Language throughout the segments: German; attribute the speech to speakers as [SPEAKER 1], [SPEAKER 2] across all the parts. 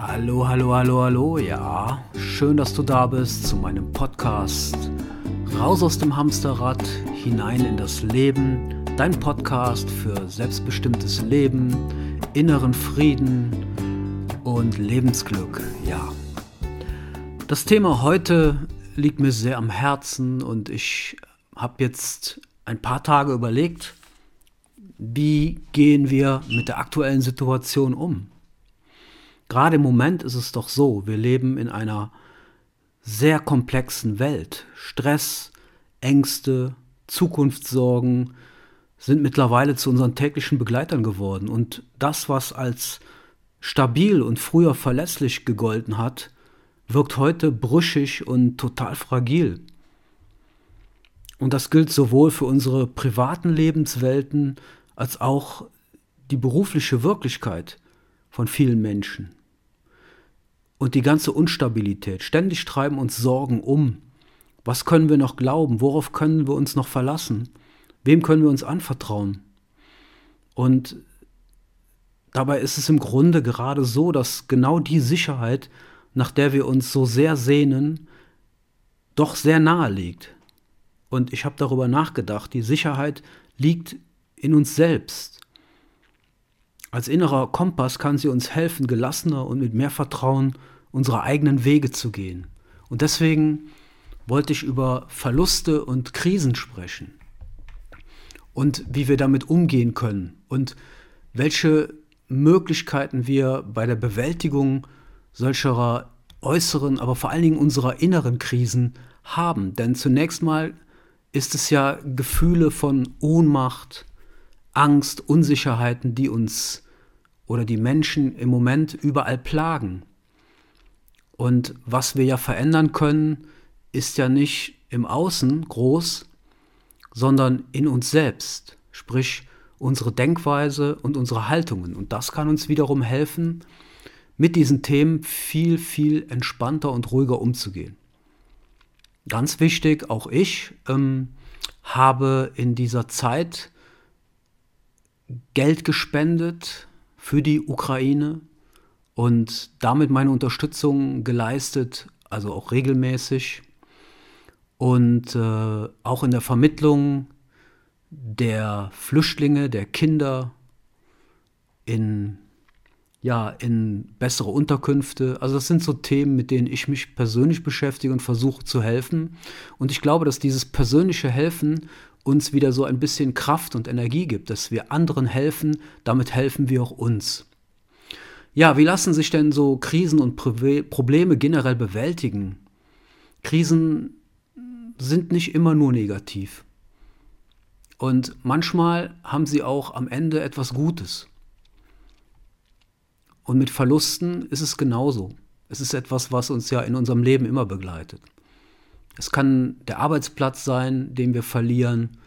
[SPEAKER 1] Hallo, hallo, hallo, hallo, ja. Schön, dass du da bist zu meinem Podcast. Raus aus dem Hamsterrad, hinein in das Leben. Dein Podcast für selbstbestimmtes Leben, inneren Frieden und Lebensglück, ja. Das Thema heute liegt mir sehr am Herzen und ich habe jetzt ein paar Tage überlegt, wie gehen wir mit der aktuellen Situation um? Gerade im Moment ist es doch so, wir leben in einer sehr komplexen Welt. Stress, Ängste, Zukunftssorgen sind mittlerweile zu unseren täglichen Begleitern geworden. Und das, was als stabil und früher verlässlich gegolten hat, wirkt heute brüchig und total fragil. Und das gilt sowohl für unsere privaten Lebenswelten als auch die berufliche Wirklichkeit von vielen Menschen und die ganze Unstabilität. Ständig treiben uns Sorgen um. Was können wir noch glauben? Worauf können wir uns noch verlassen? Wem können wir uns anvertrauen? Und dabei ist es im Grunde gerade so, dass genau die Sicherheit, nach der wir uns so sehr sehnen, doch sehr nahe liegt. Und ich habe darüber nachgedacht, die Sicherheit liegt in uns selbst. Als innerer Kompass kann sie uns helfen, gelassener und mit mehr Vertrauen unsere eigenen Wege zu gehen. Und deswegen wollte ich über Verluste und Krisen sprechen und wie wir damit umgehen können und welche Möglichkeiten wir bei der Bewältigung solcher äußeren, aber vor allen Dingen unserer inneren Krisen haben. Denn zunächst mal ist es ja Gefühle von Ohnmacht, Angst, Unsicherheiten, die uns oder die Menschen im Moment überall plagen. Und was wir ja verändern können, ist ja nicht im Außen groß, sondern in uns selbst, sprich unsere Denkweise und unsere Haltungen. Und das kann uns wiederum helfen, mit diesen Themen viel, viel entspannter und ruhiger umzugehen. Ganz wichtig, auch ich ähm, habe in dieser Zeit Geld gespendet für die Ukraine, und damit meine Unterstützung geleistet, also auch regelmäßig. Und äh, auch in der Vermittlung der Flüchtlinge, der Kinder in ja, in bessere Unterkünfte. Also das sind so Themen, mit denen ich mich persönlich beschäftige und versuche zu helfen. Und ich glaube, dass dieses persönliche Helfen uns wieder so ein bisschen Kraft und Energie gibt, dass wir anderen helfen, damit helfen wir auch uns. Ja, wie lassen sich denn so Krisen und Probleme generell bewältigen? Krisen sind nicht immer nur negativ. Und manchmal haben sie auch am Ende etwas Gutes. Und mit Verlusten ist es genauso. Es ist etwas, was uns ja in unserem Leben immer begleitet. Es kann der Arbeitsplatz sein, den wir verlieren,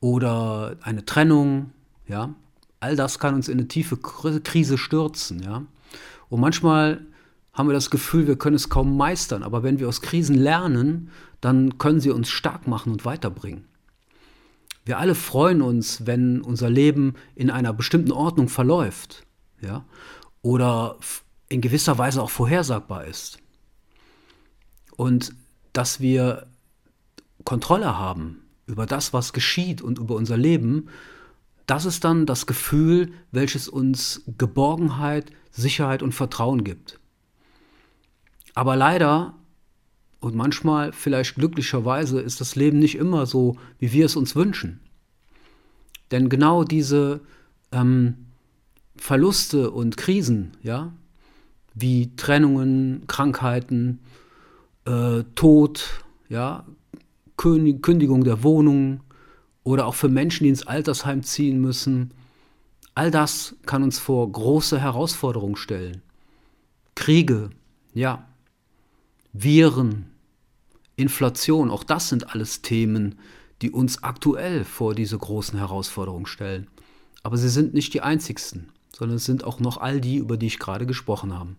[SPEAKER 1] oder eine Trennung, ja, all das kann uns in eine tiefe Krise stürzen, ja. Und manchmal haben wir das Gefühl, wir können es kaum meistern, aber wenn wir aus Krisen lernen, dann können sie uns stark machen und weiterbringen. Wir alle freuen uns, wenn unser Leben in einer bestimmten Ordnung verläuft, ja, oder in gewisser Weise auch vorhersagbar ist. Und dass wir Kontrolle haben über das, was geschieht und über unser Leben das ist dann das Gefühl, welches uns Geborgenheit, Sicherheit und Vertrauen gibt. Aber leider und manchmal vielleicht glücklicherweise ist das Leben nicht immer so, wie wir es uns wünschen. Denn genau diese ähm, Verluste und Krisen, ja, wie Trennungen, Krankheiten, äh, Tod, ja, Kündigung der Wohnung, oder auch für Menschen, die ins Altersheim ziehen müssen. All das kann uns vor große Herausforderungen stellen. Kriege, ja, Viren, Inflation, auch das sind alles Themen, die uns aktuell vor diese großen Herausforderungen stellen. Aber sie sind nicht die einzigsten, sondern es sind auch noch all die, über die ich gerade gesprochen habe.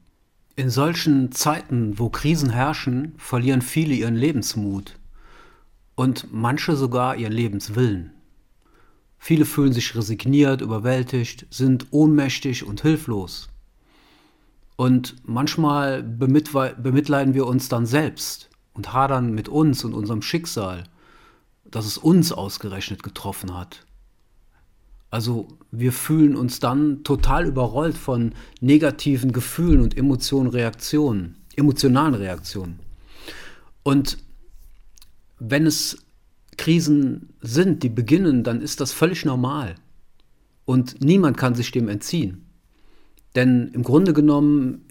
[SPEAKER 1] In solchen Zeiten, wo Krisen herrschen, verlieren viele ihren Lebensmut und manche sogar ihren Lebenswillen. Viele fühlen sich resigniert, überwältigt, sind ohnmächtig und hilflos. Und manchmal bemitleiden wir uns dann selbst und hadern mit uns und unserem Schicksal, dass es uns ausgerechnet getroffen hat. Also wir fühlen uns dann total überrollt von negativen Gefühlen und Emotionen, Reaktionen, emotionalen Reaktionen. Und wenn es Krisen sind, die beginnen, dann ist das völlig normal. Und niemand kann sich dem entziehen. Denn im Grunde genommen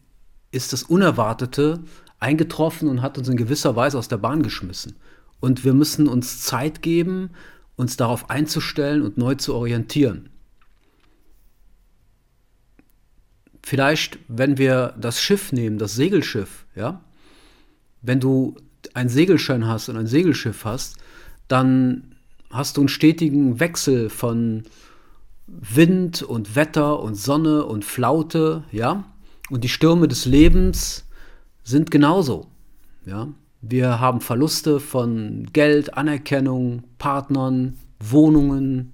[SPEAKER 1] ist das Unerwartete eingetroffen und hat uns in gewisser Weise aus der Bahn geschmissen. Und wir müssen uns Zeit geben, uns darauf einzustellen und neu zu orientieren. Vielleicht, wenn wir das Schiff nehmen, das Segelschiff, ja, wenn du ein Segelschein hast und ein Segelschiff hast, dann hast du einen stetigen Wechsel von Wind und Wetter und Sonne und Flaute, ja, und die Stürme des Lebens sind genauso, ja. Wir haben Verluste von Geld, Anerkennung, Partnern, Wohnungen,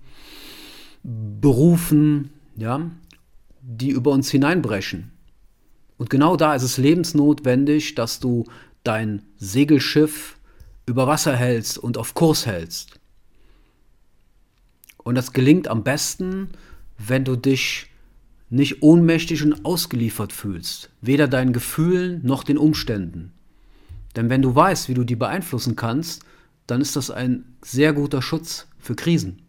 [SPEAKER 1] Berufen, ja, die über uns hineinbrechen. Und genau da ist es lebensnotwendig, dass du dein Segelschiff über Wasser hältst und auf Kurs hältst. Und das gelingt am besten, wenn du dich nicht ohnmächtig und ausgeliefert fühlst, weder deinen Gefühlen noch den Umständen. Denn wenn du weißt, wie du die beeinflussen kannst, dann ist das ein sehr guter Schutz für Krisen.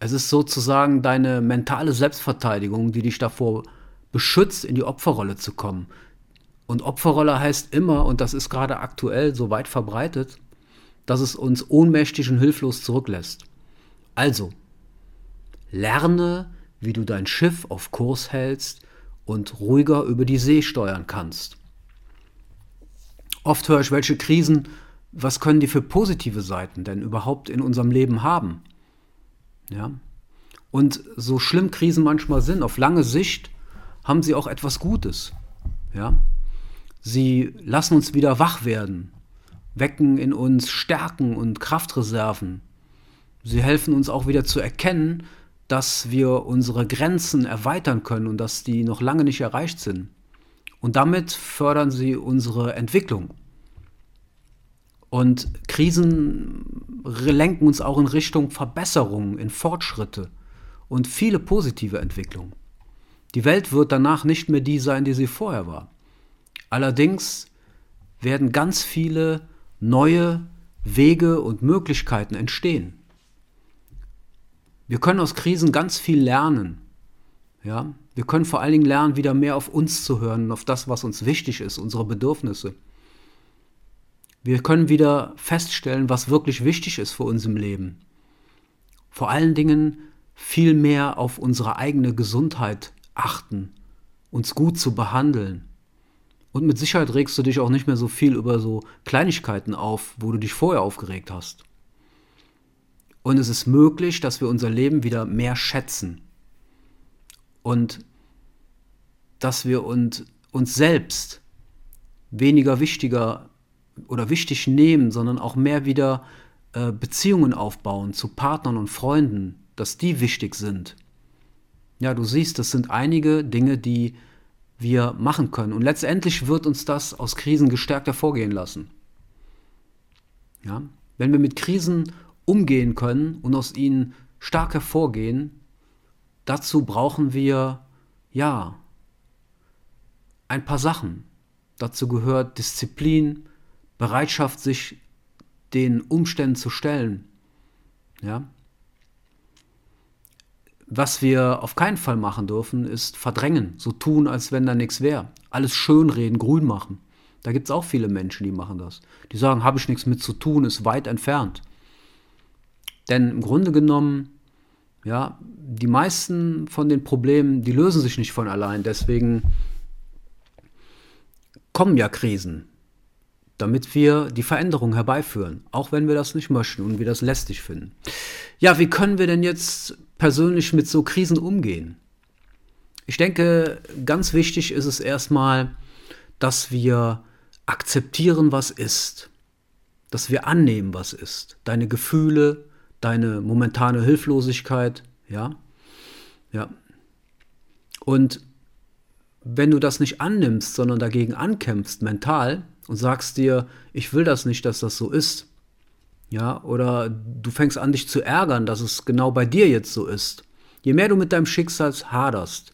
[SPEAKER 1] Es ist sozusagen deine mentale Selbstverteidigung, die dich davor beschützt, in die Opferrolle zu kommen. Und Opferrolle heißt immer, und das ist gerade aktuell so weit verbreitet, dass es uns ohnmächtig und hilflos zurücklässt. Also, lerne, wie du dein Schiff auf Kurs hältst und ruhiger über die See steuern kannst. Oft höre ich, welche Krisen, was können die für positive Seiten denn überhaupt in unserem Leben haben? Ja. Und so schlimm Krisen manchmal sind, auf lange Sicht haben sie auch etwas Gutes. Ja. Sie lassen uns wieder wach werden, wecken in uns Stärken und Kraftreserven. Sie helfen uns auch wieder zu erkennen, dass wir unsere Grenzen erweitern können und dass die noch lange nicht erreicht sind. Und damit fördern sie unsere Entwicklung. Und Krisen lenken uns auch in Richtung Verbesserungen, in Fortschritte und viele positive Entwicklungen. Die Welt wird danach nicht mehr die sein, die sie vorher war. Allerdings werden ganz viele neue Wege und Möglichkeiten entstehen. Wir können aus Krisen ganz viel lernen. Ja, wir können vor allen Dingen lernen, wieder mehr auf uns zu hören und auf das, was uns wichtig ist, unsere Bedürfnisse. Wir können wieder feststellen, was wirklich wichtig ist für uns im Leben. Vor allen Dingen viel mehr auf unsere eigene Gesundheit achten, uns gut zu behandeln. Und mit Sicherheit regst du dich auch nicht mehr so viel über so Kleinigkeiten auf, wo du dich vorher aufgeregt hast. Und es ist möglich, dass wir unser Leben wieder mehr schätzen und dass wir uns, uns selbst weniger wichtiger oder wichtig nehmen, sondern auch mehr wieder äh, Beziehungen aufbauen zu Partnern und Freunden, dass die wichtig sind. Ja, du siehst, das sind einige Dinge, die wir machen können. Und letztendlich wird uns das aus Krisen gestärkt hervorgehen lassen. Ja? Wenn wir mit Krisen umgehen können und aus ihnen stark hervorgehen, dazu brauchen wir, ja, ein paar Sachen. Dazu gehört Disziplin, Bereitschaft, sich den Umständen zu stellen. Ja? Was wir auf keinen Fall machen dürfen, ist verdrängen, so tun, als wenn da nichts wäre. Alles schönreden, grün machen. Da gibt es auch viele Menschen, die machen das. Die sagen, habe ich nichts mit zu tun, ist weit entfernt. Denn im Grunde genommen ja, die meisten von den Problemen, die lösen sich nicht von allein. Deswegen kommen ja Krisen, damit wir die Veränderung herbeiführen, auch wenn wir das nicht möchten und wir das lästig finden. Ja, wie können wir denn jetzt persönlich mit so Krisen umgehen? Ich denke, ganz wichtig ist es erstmal, dass wir akzeptieren, was ist. Dass wir annehmen, was ist. Deine Gefühle, deine momentane Hilflosigkeit, ja, ja. Und wenn du das nicht annimmst, sondern dagegen ankämpfst mental und sagst dir, ich will das nicht, dass das so ist, ja, oder du fängst an, dich zu ärgern, dass es genau bei dir jetzt so ist. Je mehr du mit deinem Schicksal haderst,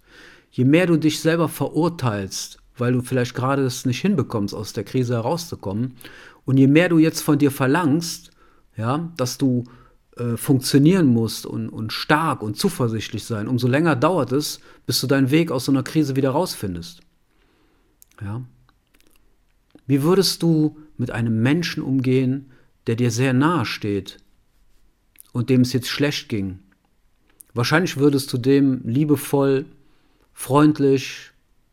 [SPEAKER 1] je mehr du dich selber verurteilst, weil du vielleicht gerade es nicht hinbekommst, aus der Krise herauszukommen, und je mehr du jetzt von dir verlangst, ja, dass du äh, funktionieren musst und, und stark und zuversichtlich sein, umso länger dauert es, bis du deinen Weg aus so einer Krise wieder rausfindest. Ja. Wie würdest du mit einem Menschen umgehen, der dir sehr nahe steht und dem es jetzt schlecht ging. Wahrscheinlich würdest du dem liebevoll, freundlich,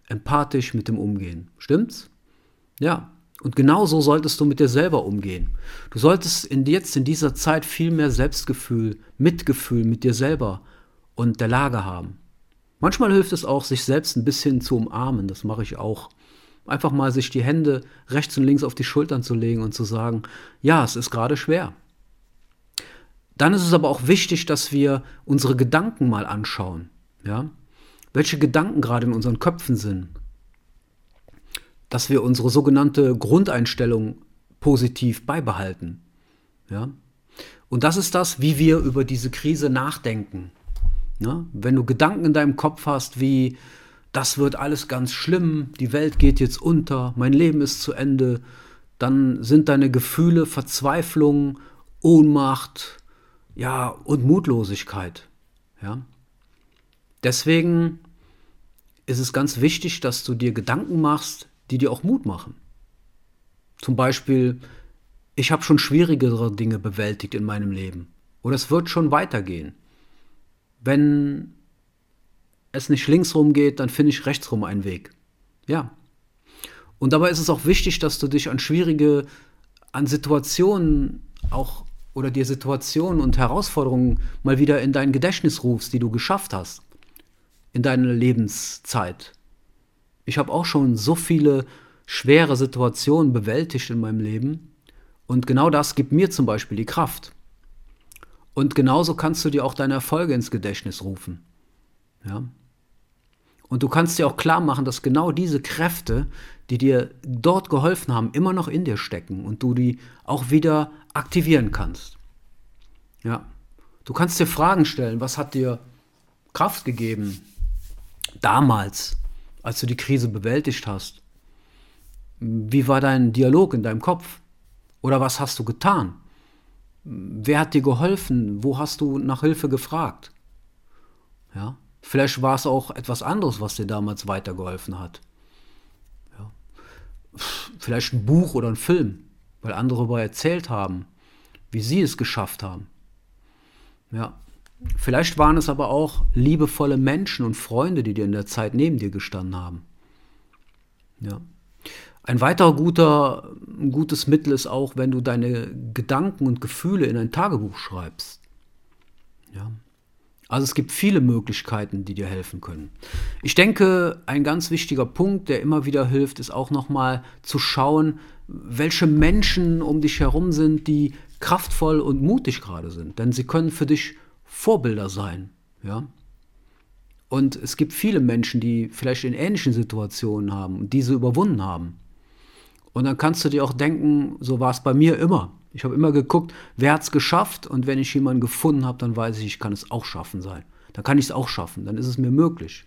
[SPEAKER 1] empathisch mit dem umgehen. Stimmt's? Ja. Und genauso solltest du mit dir selber umgehen. Du solltest in, jetzt in dieser Zeit viel mehr Selbstgefühl, Mitgefühl mit dir selber und der Lage haben. Manchmal hilft es auch, sich selbst ein bisschen zu umarmen. Das mache ich auch. Einfach mal sich die Hände rechts und links auf die Schultern zu legen und zu sagen, ja, es ist gerade schwer. Dann ist es aber auch wichtig, dass wir unsere Gedanken mal anschauen. Ja? Welche Gedanken gerade in unseren Köpfen sind. Dass wir unsere sogenannte Grundeinstellung positiv beibehalten. Ja? Und das ist das, wie wir über diese Krise nachdenken. Ja? Wenn du Gedanken in deinem Kopf hast, wie das wird alles ganz schlimm, die Welt geht jetzt unter, mein Leben ist zu Ende, dann sind deine Gefühle Verzweiflung, Ohnmacht, ja, und Mutlosigkeit. Ja? Deswegen ist es ganz wichtig, dass du dir Gedanken machst, die dir auch Mut machen. Zum Beispiel, ich habe schon schwierigere Dinge bewältigt in meinem Leben. Oder es wird schon weitergehen. Wenn es nicht linksrum geht, dann finde ich rechtsrum einen Weg. Ja. Und dabei ist es auch wichtig, dass du dich an schwierige, an Situationen auch oder dir Situationen und Herausforderungen mal wieder in dein Gedächtnis rufst, die du geschafft hast in deiner Lebenszeit. Ich habe auch schon so viele schwere Situationen bewältigt in meinem Leben und genau das gibt mir zum Beispiel die Kraft. Und genauso kannst du dir auch deine Erfolge ins Gedächtnis rufen. Ja. Und du kannst dir auch klar machen, dass genau diese Kräfte, die dir dort geholfen haben, immer noch in dir stecken und du die auch wieder aktivieren kannst. Ja. Du kannst dir Fragen stellen, was hat dir Kraft gegeben damals, als du die Krise bewältigt hast? Wie war dein Dialog in deinem Kopf? Oder was hast du getan? Wer hat dir geholfen? Wo hast du nach Hilfe gefragt? Ja. Vielleicht war es auch etwas anderes, was dir damals weitergeholfen hat. Ja. Vielleicht ein Buch oder ein Film, weil andere darüber erzählt haben, wie sie es geschafft haben. Ja. Vielleicht waren es aber auch liebevolle Menschen und Freunde, die dir in der Zeit neben dir gestanden haben. Ja. Ein weiterer guter, gutes Mittel ist auch, wenn du deine Gedanken und Gefühle in ein Tagebuch schreibst. Ja. Also es gibt viele Möglichkeiten, die dir helfen können. Ich denke, ein ganz wichtiger Punkt, der immer wieder hilft, ist auch nochmal zu schauen, welche Menschen um dich herum sind, die kraftvoll und mutig gerade sind. Denn sie können für dich Vorbilder sein. Ja? Und es gibt viele Menschen, die vielleicht in ähnlichen Situationen haben und diese überwunden haben. Und dann kannst du dir auch denken, so war es bei mir immer. Ich habe immer geguckt, wer hat es geschafft und wenn ich jemanden gefunden habe, dann weiß ich, ich kann es auch schaffen sein. Dann kann ich es auch schaffen, dann ist es mir möglich.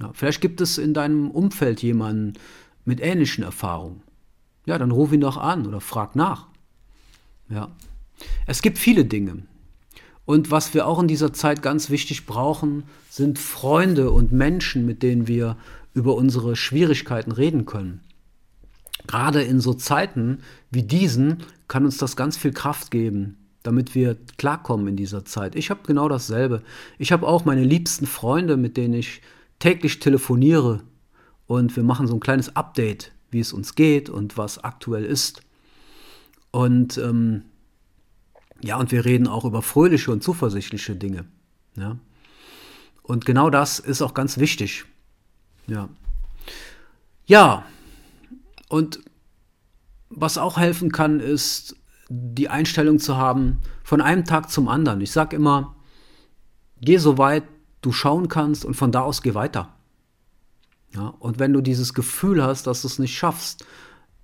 [SPEAKER 1] Ja, vielleicht gibt es in deinem Umfeld jemanden mit ähnlichen Erfahrungen. Ja, dann ruf ihn doch an oder frag nach. Ja. Es gibt viele Dinge. Und was wir auch in dieser Zeit ganz wichtig brauchen, sind Freunde und Menschen, mit denen wir über unsere Schwierigkeiten reden können. Gerade in so Zeiten wie diesen kann uns das ganz viel Kraft geben, damit wir klarkommen in dieser Zeit. Ich habe genau dasselbe. Ich habe auch meine liebsten Freunde, mit denen ich täglich telefoniere und wir machen so ein kleines Update, wie es uns geht und was aktuell ist. Und ähm, ja, und wir reden auch über fröhliche und zuversichtliche Dinge. Ja. Und genau das ist auch ganz wichtig. Ja. Ja, und was auch helfen kann, ist die Einstellung zu haben, von einem Tag zum anderen. Ich sage immer, geh so weit du schauen kannst und von da aus geh weiter. Ja, und wenn du dieses Gefühl hast, dass du es nicht schaffst,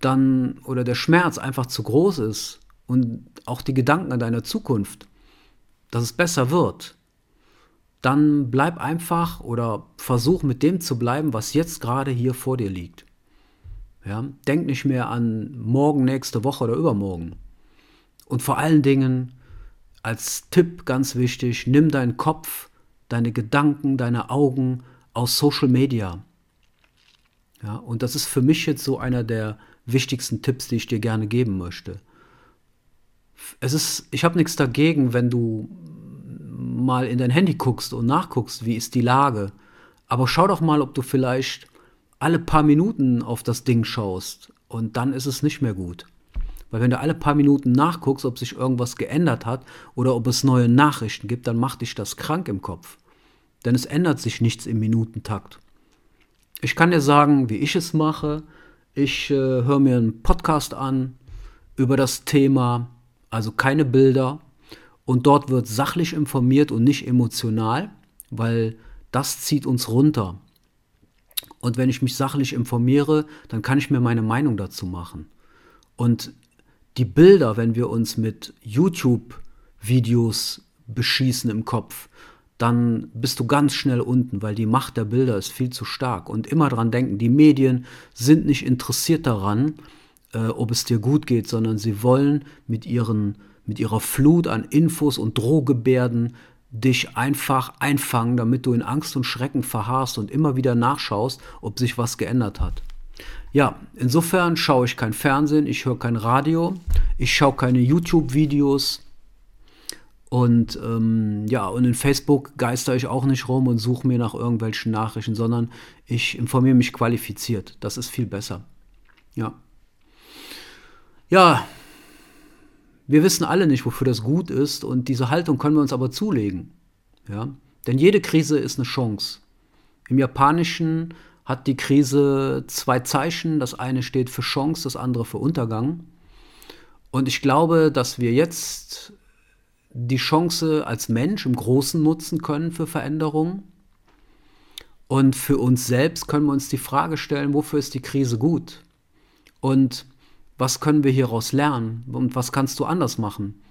[SPEAKER 1] dann oder der Schmerz einfach zu groß ist und auch die Gedanken an deiner Zukunft, dass es besser wird, dann bleib einfach oder versuch mit dem zu bleiben, was jetzt gerade hier vor dir liegt. Ja, denk nicht mehr an morgen, nächste Woche oder übermorgen. Und vor allen Dingen als Tipp ganz wichtig, nimm deinen Kopf, deine Gedanken, deine Augen aus Social Media. Ja, und das ist für mich jetzt so einer der wichtigsten Tipps, die ich dir gerne geben möchte. Es ist, ich habe nichts dagegen, wenn du mal in dein Handy guckst und nachguckst, wie ist die Lage. Aber schau doch mal, ob du vielleicht alle paar Minuten auf das Ding schaust und dann ist es nicht mehr gut. Weil wenn du alle paar Minuten nachguckst, ob sich irgendwas geändert hat oder ob es neue Nachrichten gibt, dann macht dich das krank im Kopf. Denn es ändert sich nichts im Minutentakt. Ich kann dir sagen, wie ich es mache. Ich äh, höre mir einen Podcast an über das Thema, also keine Bilder. Und dort wird sachlich informiert und nicht emotional, weil das zieht uns runter. Und wenn ich mich sachlich informiere, dann kann ich mir meine Meinung dazu machen. Und die Bilder, wenn wir uns mit YouTube-Videos beschießen im Kopf, dann bist du ganz schnell unten, weil die Macht der Bilder ist viel zu stark. Und immer dran denken, die Medien sind nicht interessiert daran, äh, ob es dir gut geht, sondern sie wollen mit, ihren, mit ihrer Flut an Infos und Drohgebärden dich einfach einfangen, damit du in Angst und Schrecken verharrst und immer wieder nachschaust, ob sich was geändert hat. Ja, insofern schaue ich kein Fernsehen, ich höre kein Radio, ich schaue keine YouTube-Videos und ähm, ja, und in Facebook geister ich auch nicht rum und suche mir nach irgendwelchen Nachrichten, sondern ich informiere mich qualifiziert. Das ist viel besser. Ja. Ja, wir wissen alle nicht, wofür das gut ist und diese Haltung können wir uns aber zulegen. Ja? Denn jede Krise ist eine Chance. Im Japanischen hat die Krise zwei Zeichen. Das eine steht für Chance, das andere für Untergang. Und ich glaube, dass wir jetzt die Chance als Mensch im Großen nutzen können für Veränderungen. Und für uns selbst können wir uns die Frage stellen, wofür ist die Krise gut? Und was können wir hieraus lernen? Und was kannst du anders machen?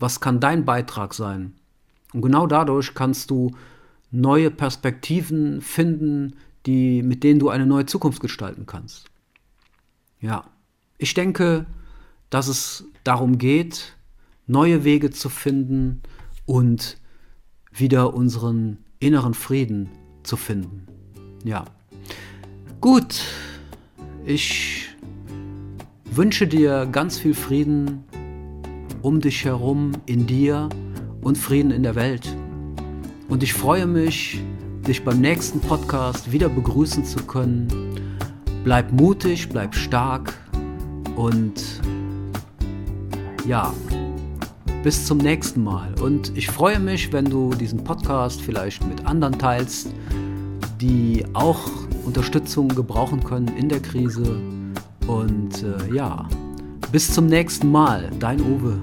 [SPEAKER 1] Was kann dein Beitrag sein? Und genau dadurch kannst du neue Perspektiven finden, die, mit denen du eine neue Zukunft gestalten kannst. Ja, ich denke, dass es darum geht, neue Wege zu finden und wieder unseren inneren Frieden zu finden. Ja. Gut, ich wünsche dir ganz viel Frieden um dich herum, in dir und Frieden in der Welt. Und ich freue mich, dich beim nächsten Podcast wieder begrüßen zu können. Bleib mutig, bleib stark und ja, bis zum nächsten Mal. Und ich freue mich, wenn du diesen Podcast vielleicht mit anderen teilst, die auch Unterstützung gebrauchen können in der Krise. Und äh, ja, bis zum nächsten Mal, dein Uwe.